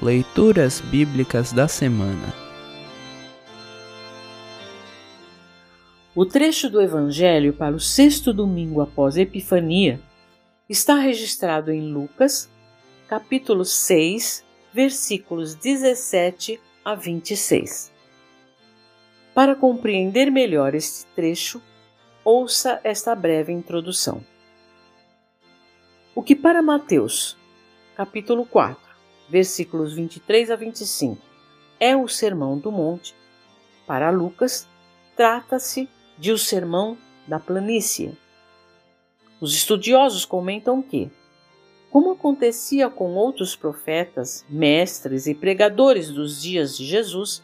Leituras Bíblicas da Semana O trecho do Evangelho para o sexto domingo após Epifania está registrado em Lucas, capítulo 6, versículos 17 a 26. Para compreender melhor este trecho, ouça esta breve introdução. O que para Mateus, capítulo 4, versículos 23 a 25, é o Sermão do Monte, para Lucas, trata-se de o Sermão da Planície. Os estudiosos comentam que, como acontecia com outros profetas, mestres e pregadores dos dias de Jesus,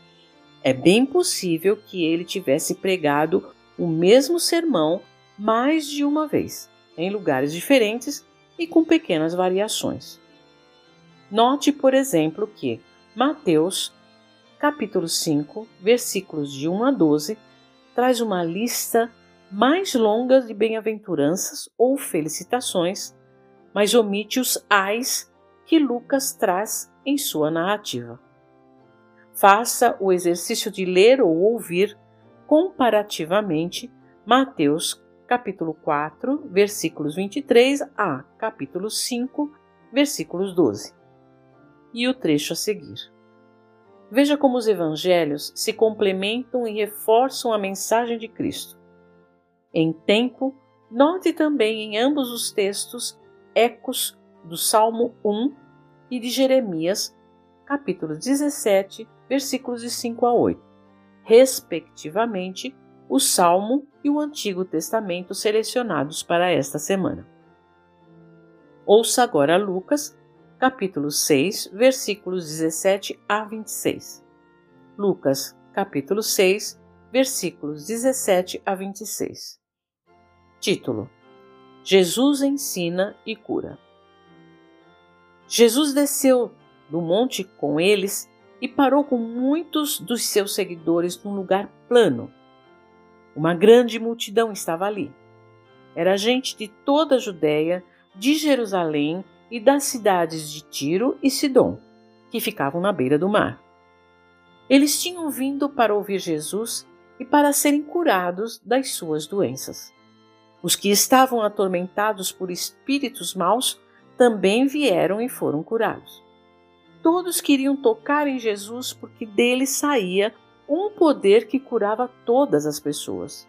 é bem possível que ele tivesse pregado o mesmo sermão mais de uma vez, em lugares diferentes e com pequenas variações. Note, por exemplo, que Mateus, capítulo 5, versículos de 1 a 12, traz uma lista mais longa de bem-aventuranças ou felicitações, mas omite os ais que Lucas traz em sua narrativa. Faça o exercício de ler ou ouvir comparativamente Mateus capítulo 4, versículos 23 a capítulo 5, versículos 12 e o trecho a seguir. Veja como os evangelhos se complementam e reforçam a mensagem de Cristo. Em tempo, note também em ambos os textos ecos do Salmo 1 e de Jeremias, capítulo 17, versículos de 5 a 8, respectivamente, o Salmo e o Antigo Testamento selecionados para esta semana. Ouça agora Lucas, capítulo 6, versículos 17 a 26. Lucas, capítulo 6, versículos 17 a 26. Título: Jesus ensina e cura. Jesus desceu do monte com eles e parou com muitos dos seus seguidores num lugar plano. Uma grande multidão estava ali. Era gente de toda a Judéia, de Jerusalém e das cidades de Tiro e Sidom, que ficavam na beira do mar. Eles tinham vindo para ouvir Jesus e para serem curados das suas doenças. Os que estavam atormentados por espíritos maus também vieram e foram curados. Todos queriam tocar em Jesus porque dele saía um poder que curava todas as pessoas.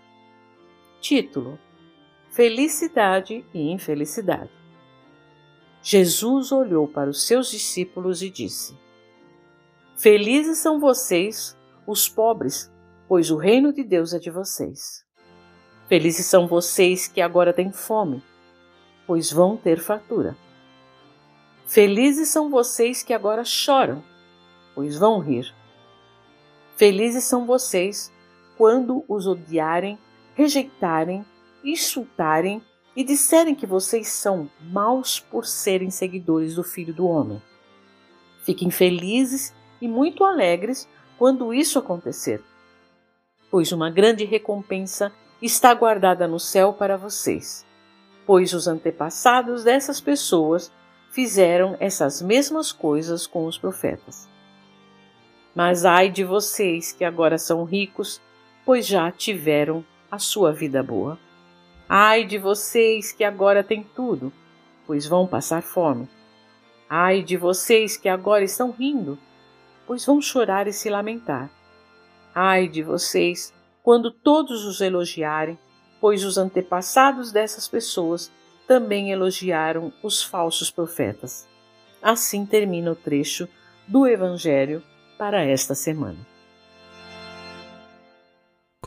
Título: Felicidade e Infelicidade. Jesus olhou para os seus discípulos e disse: Felizes são vocês, os pobres, pois o reino de Deus é de vocês. Felizes são vocês que agora têm fome, pois vão ter fartura. Felizes são vocês que agora choram, pois vão rir. Felizes são vocês quando os odiarem, rejeitarem, insultarem e disserem que vocês são maus por serem seguidores do Filho do Homem. Fiquem felizes e muito alegres quando isso acontecer, pois uma grande recompensa está guardada no céu para vocês, pois os antepassados dessas pessoas fizeram essas mesmas coisas com os profetas. Mas ai de vocês que agora são ricos, pois já tiveram a sua vida boa. Ai de vocês que agora têm tudo, pois vão passar fome. Ai de vocês que agora estão rindo, pois vão chorar e se lamentar. Ai de vocês quando todos os elogiarem, pois os antepassados dessas pessoas também elogiaram os falsos profetas. Assim termina o trecho do Evangelho para esta semana.